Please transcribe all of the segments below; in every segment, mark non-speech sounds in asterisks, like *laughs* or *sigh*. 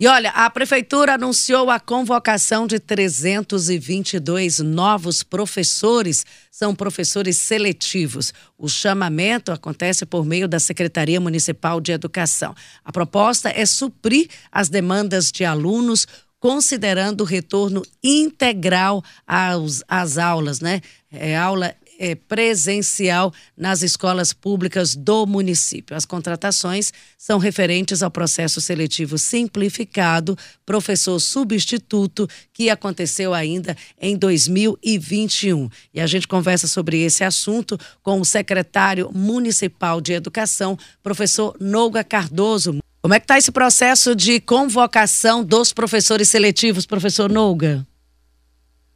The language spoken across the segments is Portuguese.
E olha, a prefeitura anunciou a convocação de 322 novos professores, são professores seletivos. O chamamento acontece por meio da Secretaria Municipal de Educação. A proposta é suprir as demandas de alunos considerando o retorno integral às, aulas, né? É aula é, presencial nas escolas públicas do município. As contratações são referentes ao processo seletivo simplificado, professor substituto, que aconteceu ainda em 2021. E a gente conversa sobre esse assunto com o secretário municipal de educação, professor Nouga Cardoso. Como é que está esse processo de convocação dos professores seletivos, professor Nouga?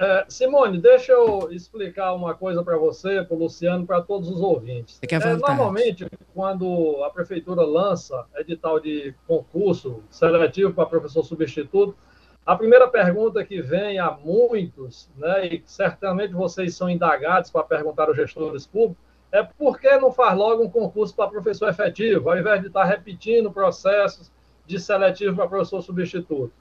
É, Simone, deixa eu explicar uma coisa para você, para o Luciano, para todos os ouvintes. É, normalmente, quando a prefeitura lança edital de concurso seletivo para professor substituto, a primeira pergunta que vem a muitos, né, e certamente vocês são indagados para perguntar aos gestores públicos, é por que não faz logo um concurso para professor efetivo, ao invés de estar repetindo processos de seletivo para professor substituto?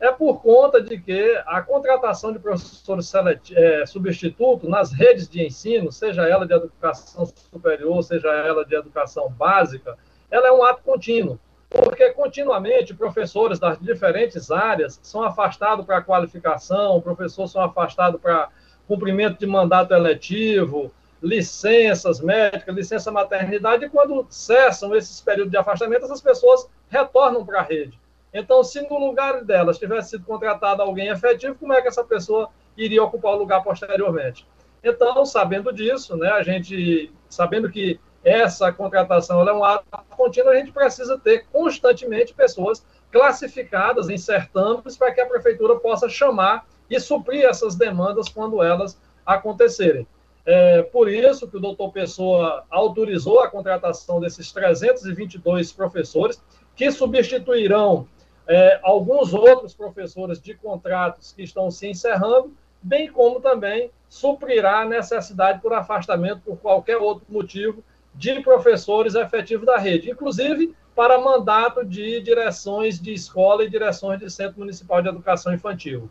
É por conta de que a contratação de professores é, substitutos nas redes de ensino, seja ela de educação superior, seja ela de educação básica, ela é um ato contínuo, porque continuamente professores das diferentes áreas são afastados para qualificação, professores são afastados para cumprimento de mandato eletivo, licenças médicas, licença maternidade, e quando cessam esses períodos de afastamento, essas pessoas retornam para a rede. Então, se no lugar delas tivesse sido contratado alguém efetivo, como é que essa pessoa iria ocupar o lugar posteriormente? Então, sabendo disso, né, a gente, sabendo que essa contratação é um ato contínuo, a gente precisa ter constantemente pessoas classificadas em certames para que a prefeitura possa chamar e suprir essas demandas quando elas acontecerem. É por isso que o doutor Pessoa autorizou a contratação desses 322 professores, que substituirão é, alguns outros professores de contratos que estão se encerrando, bem como também suprirá a necessidade por afastamento por qualquer outro motivo de professores efetivos da rede, inclusive para mandato de direções de escola e direções de Centro Municipal de Educação Infantil.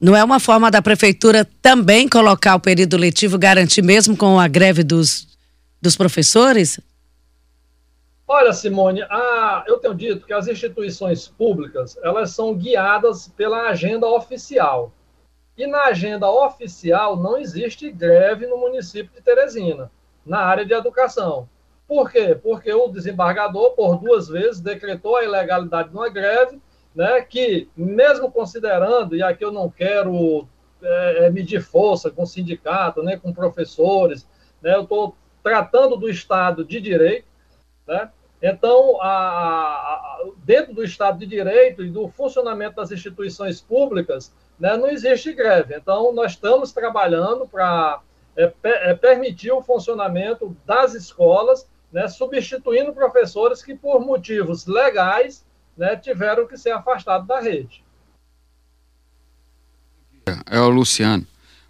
Não é uma forma da prefeitura também colocar o período letivo, garantir mesmo com a greve dos, dos professores? Olha, Simone, a, eu tenho dito que as instituições públicas elas são guiadas pela agenda oficial. E na agenda oficial não existe greve no município de Teresina, na área de educação. Por quê? Porque o desembargador, por duas vezes, decretou a ilegalidade de uma greve, né, que, mesmo considerando, e aqui eu não quero é, é medir força com sindicato, né, com professores, né, eu estou tratando do Estado de Direito, né, então, a, a, dentro do Estado de Direito e do funcionamento das instituições públicas, né, não existe greve. Então, nós estamos trabalhando para é, é, permitir o funcionamento das escolas, né, substituindo professores que, por motivos legais, né, tiveram que ser afastados da rede. É o Luciano.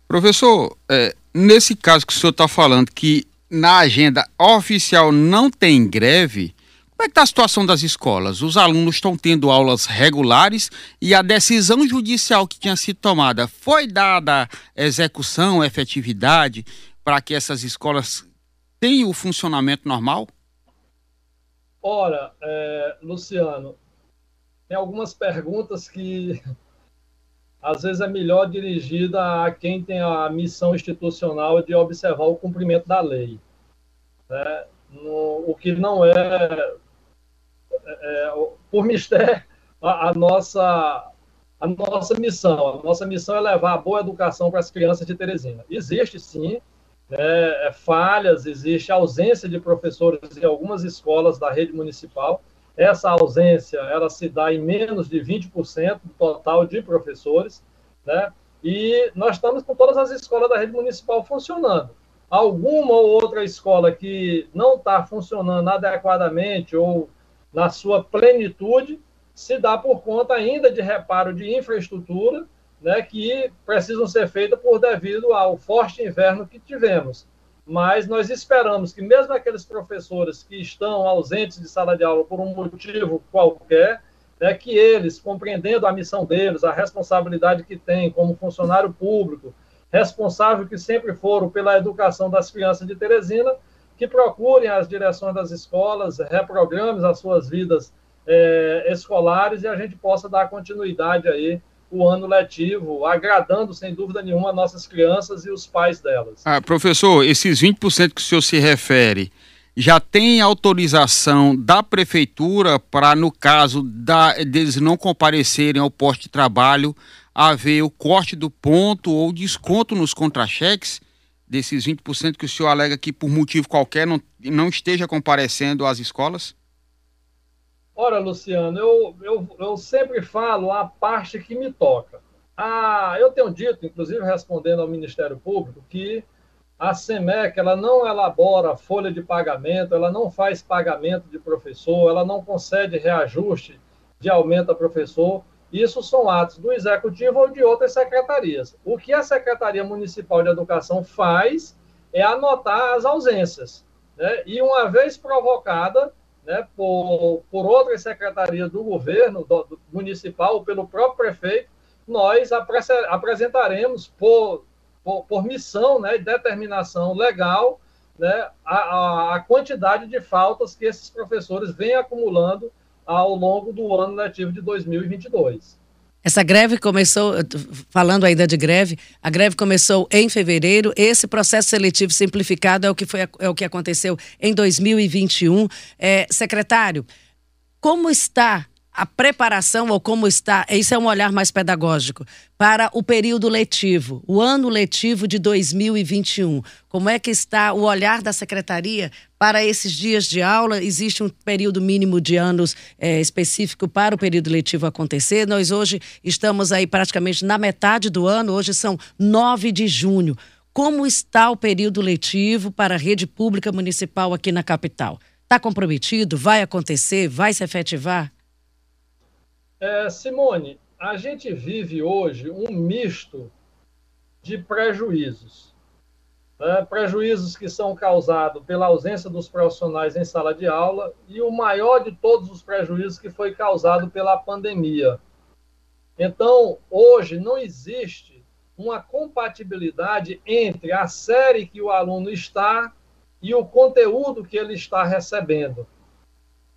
Professor, é, nesse caso que o senhor está falando, que na agenda oficial não tem greve, como é que está a situação das escolas? Os alunos estão tendo aulas regulares e a decisão judicial que tinha sido tomada foi dada execução, efetividade para que essas escolas tenham o funcionamento normal? Ora, é, Luciano, tem algumas perguntas que *laughs* às vezes é melhor dirigida a quem tem a missão institucional de observar o cumprimento da lei. Né? No, o que não é é, por mistério, a, a, nossa, a nossa missão. A nossa missão é levar a boa educação para as crianças de Teresina. Existe, sim, né, é, falhas, existe ausência de professores em algumas escolas da rede municipal. Essa ausência, ela se dá em menos de 20% do total de professores, né? E nós estamos com todas as escolas da rede municipal funcionando. Alguma ou outra escola que não está funcionando adequadamente ou na sua plenitude, se dá por conta ainda de reparo de infraestrutura, né, que precisam ser feitas por devido ao forte inverno que tivemos. Mas nós esperamos que mesmo aqueles professores que estão ausentes de sala de aula por um motivo qualquer, é que eles, compreendendo a missão deles, a responsabilidade que têm como funcionário público, responsável que sempre foram pela educação das crianças de Teresina, que procurem as direções das escolas, reprogramem as suas vidas é, escolares e a gente possa dar continuidade aí o ano letivo, agradando sem dúvida nenhuma nossas crianças e os pais delas. Ah, professor, esses 20% que o senhor se refere, já tem autorização da prefeitura para, no caso da, deles não comparecerem ao posto de trabalho, haver o corte do ponto ou desconto nos contra-cheques desses 20% que o senhor alega que por motivo qualquer não, não esteja comparecendo às escolas? Ora, Luciano, eu, eu, eu sempre falo a parte que me toca. Ah, eu tenho dito, inclusive respondendo ao Ministério Público, que a SEMEC ela não elabora folha de pagamento, ela não faz pagamento de professor, ela não concede reajuste de aumento a professor. Isso são atos do executivo ou de outras secretarias. O que a Secretaria Municipal de Educação faz é anotar as ausências. Né? E uma vez provocada né, por, por outras secretarias do governo do, do municipal, ou pelo próprio prefeito, nós apresentaremos por por, por missão né, e determinação legal né, a, a, quantidade de faltas que esses professores vêm acumulando ao longo do ano letivo de 2022. Essa greve começou, falando ainda de greve, a greve começou em fevereiro. Esse processo seletivo simplificado é o que, foi, é o que aconteceu em 2021. É, secretário, como está a preparação ou como está, isso é um olhar mais pedagógico, para o período letivo, o ano letivo de 2021. Como é que está o olhar da secretaria para esses dias de aula? Existe um período mínimo de anos é, específico para o período letivo acontecer. Nós hoje estamos aí praticamente na metade do ano, hoje são 9 de junho. Como está o período letivo para a rede pública municipal aqui na capital? Está comprometido? Vai acontecer? Vai se efetivar? É, Simone, a gente vive hoje um misto de prejuízos. Né? Prejuízos que são causados pela ausência dos profissionais em sala de aula e o maior de todos os prejuízos que foi causado pela pandemia. Então, hoje não existe uma compatibilidade entre a série que o aluno está e o conteúdo que ele está recebendo.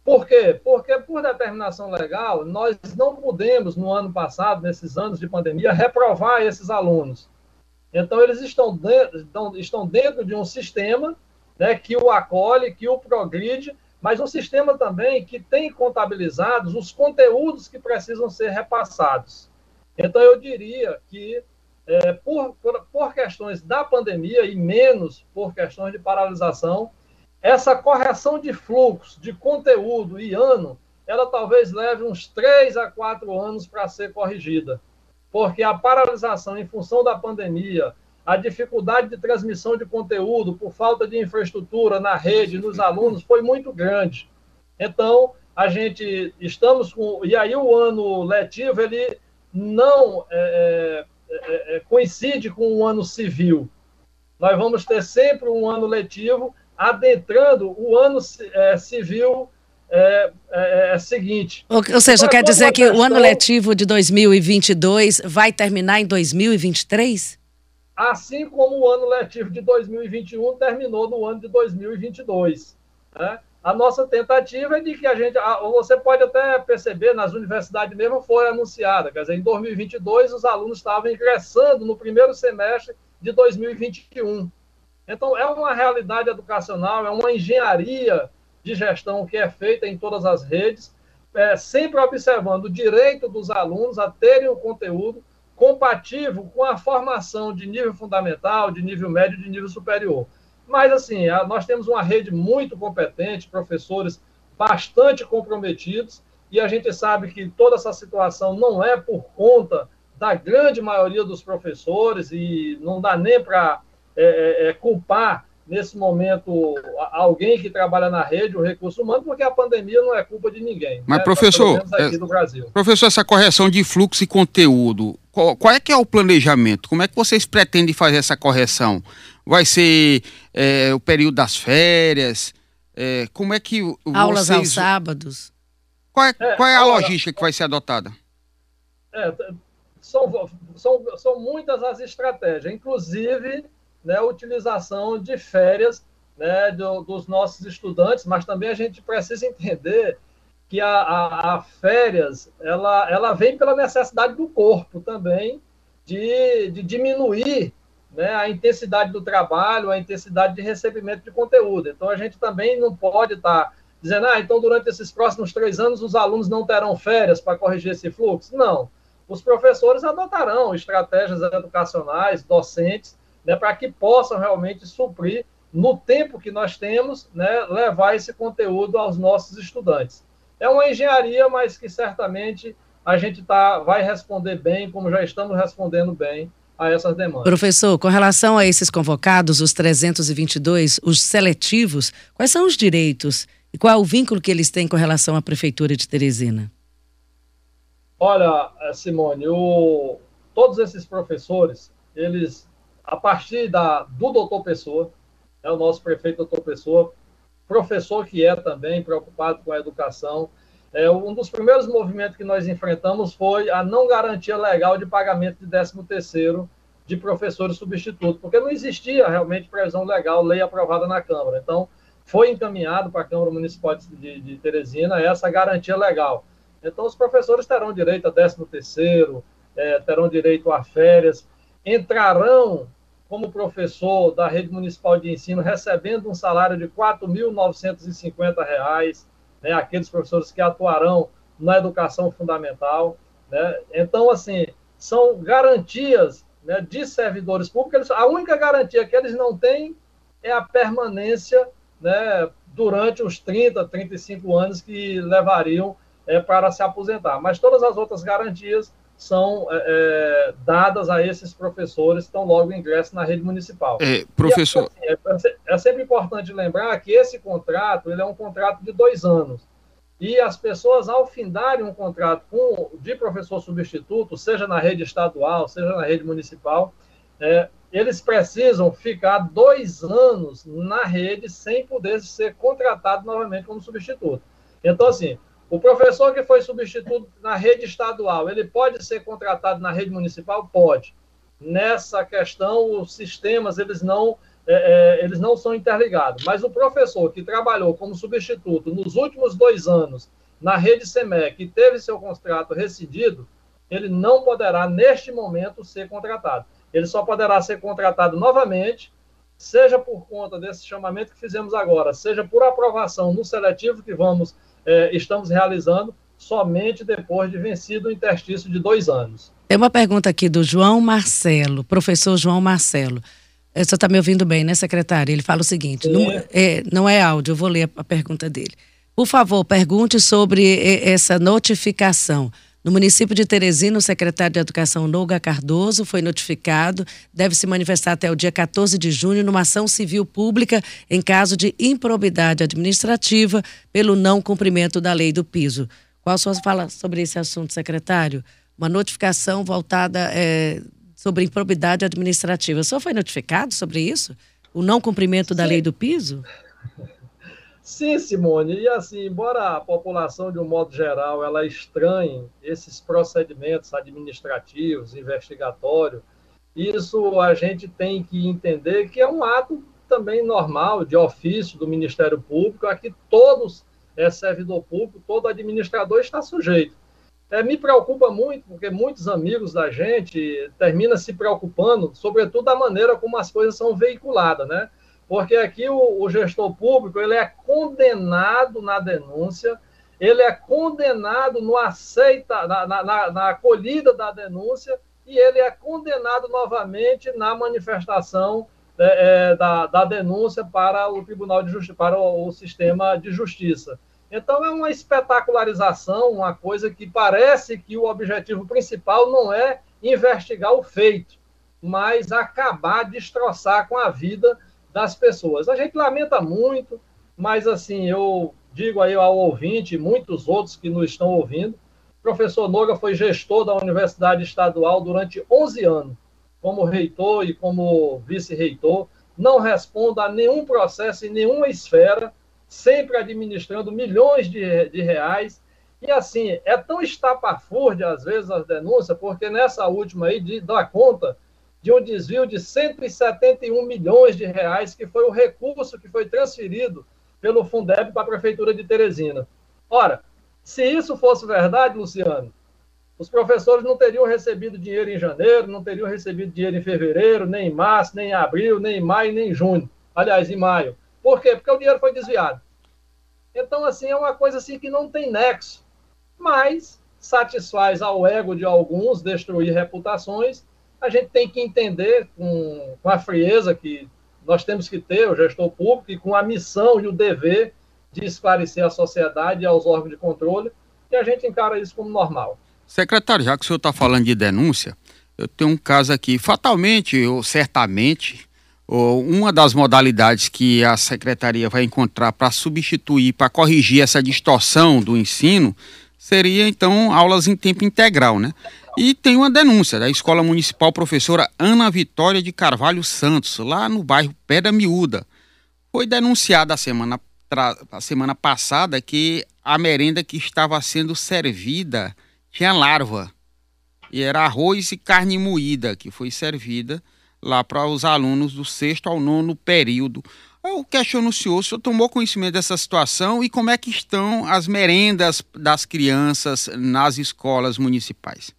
Por quê? Porque, por determinação legal, nós não pudemos, no ano passado, nesses anos de pandemia, reprovar esses alunos. Então, eles estão dentro, estão dentro de um sistema né, que o acolhe, que o progride, mas um sistema também que tem contabilizados os conteúdos que precisam ser repassados. Então, eu diria que, é, por, por, por questões da pandemia e menos por questões de paralisação, essa correção de fluxo, de conteúdo e ano, ela talvez leve uns três a quatro anos para ser corrigida. Porque a paralisação em função da pandemia, a dificuldade de transmissão de conteúdo por falta de infraestrutura na rede, nos alunos, foi muito grande. Então, a gente estamos com. E aí, o ano letivo, ele não é, é, é, é coincide com o ano civil. Nós vamos ter sempre um ano letivo adentrando o ano é, civil é, é, é, seguinte. Ou, ou seja, quer dizer que questão, o ano letivo de 2022 vai terminar em 2023? Assim como o ano letivo de 2021 terminou no ano de 2022. Né? A nossa tentativa é de que a gente, você pode até perceber, nas universidades mesmo foi anunciada, quer dizer, em 2022 os alunos estavam ingressando no primeiro semestre de 2021. Então, é uma realidade educacional, é uma engenharia de gestão que é feita em todas as redes, é, sempre observando o direito dos alunos a terem o conteúdo compatível com a formação de nível fundamental, de nível médio de nível superior. Mas, assim, a, nós temos uma rede muito competente, professores bastante comprometidos, e a gente sabe que toda essa situação não é por conta da grande maioria dos professores, e não dá nem para é, é, é, culpar nesse momento alguém que trabalha na rede, o recurso humano, porque a pandemia não é culpa de ninguém. Mas, né? professor, é, professor, essa correção de fluxo e conteúdo, qual, qual, é que é o planejamento? Como é que vocês pretendem fazer essa correção? Vai ser é, o período das férias? É, como é que Aulas vocês... aos sábados? Qual é, é qual é a olha, logística que vai ser adotada? São, logística que vai ser adotada? São, são, são muitas as estratégias, inclusive né, a utilização de férias né, do, dos nossos estudantes, mas também a gente precisa entender que a, a, a, férias ela, ela vem pela necessidade do corpo também de, de diminuir né, a intensidade do trabalho, a intensidade de recebimento de conteúdo. Então, a gente também não pode estar tá dizendo, ah, então durante esses próximos três anos os alunos não terão férias para corrigir esse fluxo. Não. Os professores adotarão estratégias educacionais, docentes, né, para que possam realmente suprir, no tempo que nós temos, né, levar esse conteúdo aos nossos estudantes. É uma engenharia, mas que certamente a gente tá, vai responder bem, como já estamos respondendo bem a essas demandas. Professor, com relação a esses convocados, os 322, os seletivos, quais são os direitos e qual é o vínculo que eles têm com relação à Prefeitura de Teresina? Olha, Simone, o, todos esses professores, eles, a partir da, do doutor Pessoa, é o nosso prefeito doutor Pessoa, professor que é também preocupado com a educação, é, um dos primeiros movimentos que nós enfrentamos foi a não garantia legal de pagamento de 13º de professores substitutos, porque não existia realmente previsão legal, lei aprovada na Câmara. Então, foi encaminhado para a Câmara Municipal de, de Teresina essa garantia legal. Então, os professores terão direito a 13º, é, terão direito a férias, entrarão como professor da rede municipal de ensino recebendo um salário de R$ 4.950, né, aqueles professores que atuarão na educação fundamental. Né? Então, assim, são garantias né, de servidores públicos. A única garantia que eles não têm é a permanência né, durante os 30, 35 anos que levariam é, para se aposentar. Mas todas as outras garantias são é, é dadas a esses professores que estão logo ingresso na rede municipal. É, professor. E, assim, é, é, sempre importante lembrar que esse contrato ele é um contrato de dois anos. E as pessoas, ao findarem um contrato com, de professor substituto, seja na rede estadual, seja na rede municipal, é, eles precisam ficar dois anos na rede sem poder ser contratado novamente como substituto. Então, assim, o professor que foi substituto na rede estadual, ele pode ser contratado na rede municipal? Pode. Nessa questão, os sistemas, eles não, é, é, eles não são interligados. Mas o professor que trabalhou como substituto nos últimos dois anos na rede SEMEC e teve seu contrato rescindido, ele não poderá, neste momento, ser contratado ele só poderá ser contratado novamente, seja por conta desse chamamento que fizemos agora, seja por aprovação no seletivo que vamos é, estamos realizando, somente depois de vencido o interstício de dois anos. Tem uma pergunta aqui do João Marcelo, professor João Marcelo. Você está me ouvindo bem, né, secretário? Ele fala o seguinte: não é, não é áudio, eu vou ler a pergunta dele. Por favor, pergunte sobre essa notificação. No município de Teresina, o secretário de Educação, Noga Cardoso, foi notificado, deve se manifestar até o dia 14 de junho numa ação civil pública em caso de improbidade administrativa pelo não cumprimento da lei do piso. Qual a sua fala sobre esse assunto, secretário? Uma notificação voltada é, sobre improbidade administrativa. O senhor foi notificado sobre isso? O não cumprimento da lei do piso? Sim, Simone, e assim, embora a população, de um modo geral, ela estranhe esses procedimentos administrativos, investigatórios, isso a gente tem que entender que é um ato também normal, de ofício do Ministério Público, a que todos é servidor público, todo administrador está sujeito. É, me preocupa muito, porque muitos amigos da gente terminam se preocupando, sobretudo da maneira como as coisas são veiculadas, né? Porque aqui o, o gestor público ele é condenado na denúncia, ele é condenado no aceita, na, na, na acolhida da denúncia e ele é condenado novamente na manifestação é, é, da, da, denúncia para o Tribunal de Justiça, para o, o, sistema de justiça. Então é uma espetacularização, uma coisa que parece que o objetivo principal não é investigar o feito, mas acabar, destroçar com a vida das pessoas. A gente lamenta muito, mas assim, eu digo aí ao ouvinte, muitos outros que nos estão ouvindo, o professor Noga foi gestor da Universidade Estadual durante 11 anos, como reitor e como vice-reitor, não responda a nenhum processo em nenhuma esfera, sempre administrando milhões de, de reais, E assim, é tão estapafúrdia às vezes as denúncias, porque nessa última aí de, dá conta de um desvio de 171 milhões de reais, que foi o recurso que foi transferido pelo Fundeb para a Prefeitura de Teresina. Ora, se isso fosse verdade, Luciano, os professores não teriam recebido dinheiro em janeiro, não teriam recebido dinheiro em fevereiro, nem em março, nem em abril, nem em maio, nem em junho. Aliás, em maio. Por quê? Porque o dinheiro foi desviado. Então, assim, é uma coisa assim que não tem nexo, mas satisfaz ao ego de alguns destruir reputações. A gente tem que entender com, com a frieza que nós temos que ter, o gestor público, e com a missão e o dever de esclarecer a sociedade e aos órgãos de controle, e a gente encara isso como normal. Secretário, já que o senhor está falando de denúncia, eu tenho um caso aqui. Fatalmente, ou certamente, ou uma das modalidades que a secretaria vai encontrar para substituir, para corrigir essa distorção do ensino, seria então aulas em tempo integral, né? E tem uma denúncia da Escola Municipal Professora Ana Vitória de Carvalho Santos, lá no bairro Pedra Miúda. Foi denunciada a semana, a semana passada que a merenda que estava sendo servida tinha larva. E era arroz e carne moída que foi servida lá para os alunos do sexto ao nono período. Eu questiono o senhor, o senhor tomou conhecimento dessa situação e como é que estão as merendas das crianças nas escolas municipais?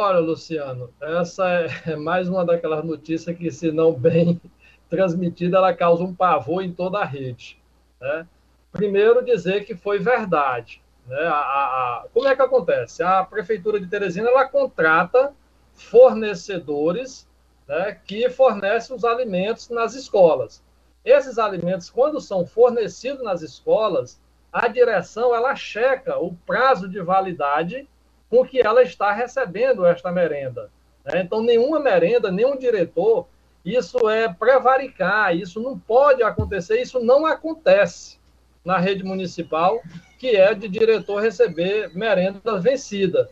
Olha, Luciano, essa é mais uma daquelas notícias que, se não bem *laughs* transmitida, ela causa um pavor em toda a rede. Né? Primeiro, dizer que foi verdade. Né? A, a, como é que acontece? A Prefeitura de Teresina ela contrata fornecedores né, que fornecem os alimentos nas escolas. Esses alimentos, quando são fornecidos nas escolas, a direção ela checa o prazo de validade com que ela está recebendo esta merenda. Né? Então, nenhuma merenda, nenhum diretor, isso é prevaricar, isso não pode acontecer, isso não acontece na rede municipal, que é de diretor receber merenda vencida.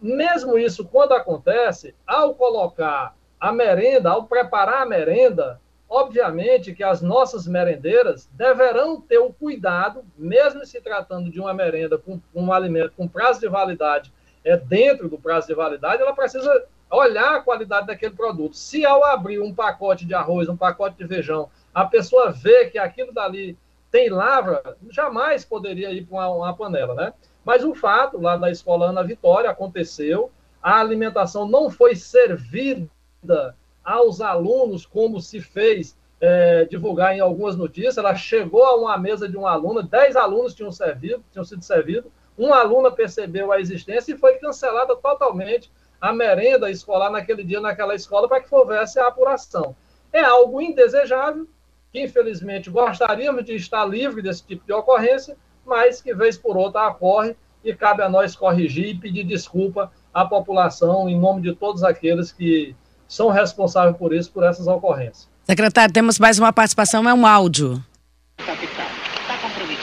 Mesmo isso, quando acontece, ao colocar a merenda, ao preparar a merenda, obviamente que as nossas merendeiras deverão ter o cuidado, mesmo se tratando de uma merenda com um alimento com prazo de validade é dentro do prazo de validade, ela precisa olhar a qualidade daquele produto. Se ao abrir um pacote de arroz, um pacote de feijão, a pessoa vê que aquilo dali tem lavra, jamais poderia ir para uma, uma panela, né? Mas o fato, lá na escola Ana Vitória, aconteceu, a alimentação não foi servida aos alunos como se fez é, divulgar em algumas notícias, ela chegou a uma mesa de um aluno, dez alunos tinham servido, tinham sido servidos, um aluno percebeu a existência e foi cancelada totalmente a merenda escolar naquele dia naquela escola para que houvesse a apuração. É algo indesejável, que infelizmente gostaríamos de estar livre desse tipo de ocorrência, mas que vez por outra ocorre e cabe a nós corrigir e pedir desculpa à população em nome de todos aqueles que são responsáveis por isso, por essas ocorrências. Secretário, temos mais uma participação, é um áudio.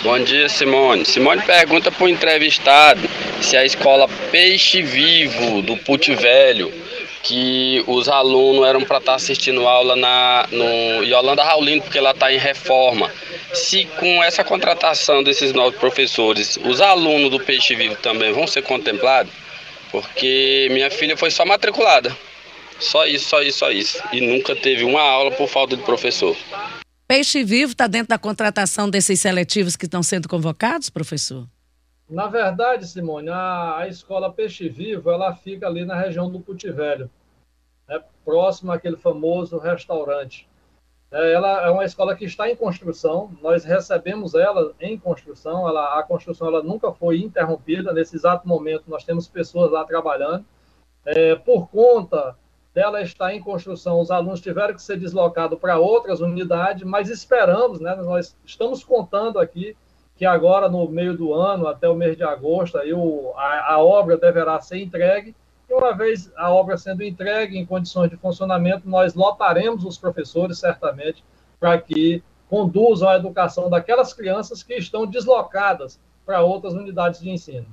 Bom dia, Simone. Simone pergunta para o entrevistado se a escola Peixe Vivo do Pute Velho que os alunos eram para estar tá assistindo aula na, no Yolanda Raulino, porque ela está em reforma. Se com essa contratação desses novos professores, os alunos do Peixe Vivo também vão ser contemplados, porque minha filha foi só matriculada. Só isso, só isso, só isso. E nunca teve uma aula por falta de professor. Peixe Vivo está dentro da contratação desses seletivos que estão sendo convocados, professor? Na verdade, Simone, a, a escola Peixe Vivo, ela fica ali na região do Velho, né, próximo àquele famoso restaurante. É, ela é uma escola que está em construção, nós recebemos ela em construção, ela, a construção ela nunca foi interrompida, nesse exato momento nós temos pessoas lá trabalhando. É, por conta dela estar em construção, os alunos tiveram que ser deslocados para outras unidades, mas esperamos, né, nós estamos contando aqui que agora, no meio do ano, até o mês de agosto, aí o, a, a obra deverá ser entregue. E uma vez a obra sendo entregue em condições de funcionamento, nós lotaremos os professores, certamente, para que conduzam a educação daquelas crianças que estão deslocadas para outras unidades de ensino.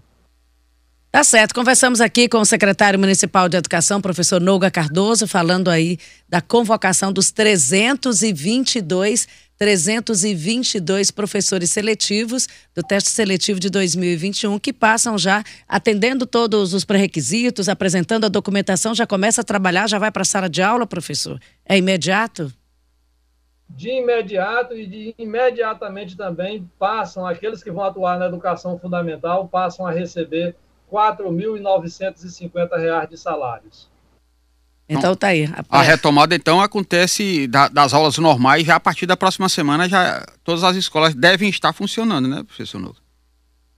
Tá certo. Conversamos aqui com o secretário municipal de Educação, professor Nouga Cardoso, falando aí da convocação dos 322 322 professores seletivos do teste seletivo de 2021 que passam já atendendo todos os pré-requisitos, apresentando a documentação, já começa a trabalhar, já vai para a sala de aula, professor? É imediato? De imediato e de imediatamente também passam aqueles que vão atuar na educação fundamental passam a receber R$ 4.950 de salários. Então tá aí. A, a retomada então acontece da, das aulas normais já a partir da próxima semana já todas as escolas devem estar funcionando, né, professor Nuno?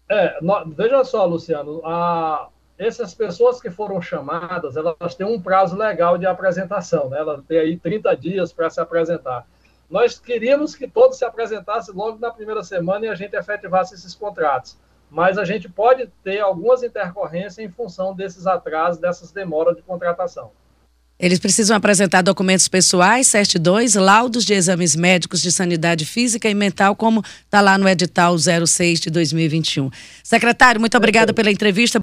É, no, veja só, Luciano, a, essas pessoas que foram chamadas, elas têm um prazo legal de apresentação, né? Elas têm aí 30 dias para se apresentar. Nós queríamos que todos se apresentassem logo na primeira semana e a gente efetivasse esses contratos. Mas a gente pode ter algumas intercorrências em função desses atrasos, dessas demoras de contratação. Eles precisam apresentar documentos pessoais, certidões, laudos de exames médicos de sanidade física e mental, como está lá no edital 06 de 2021. Secretário, muito obrigada pela entrevista.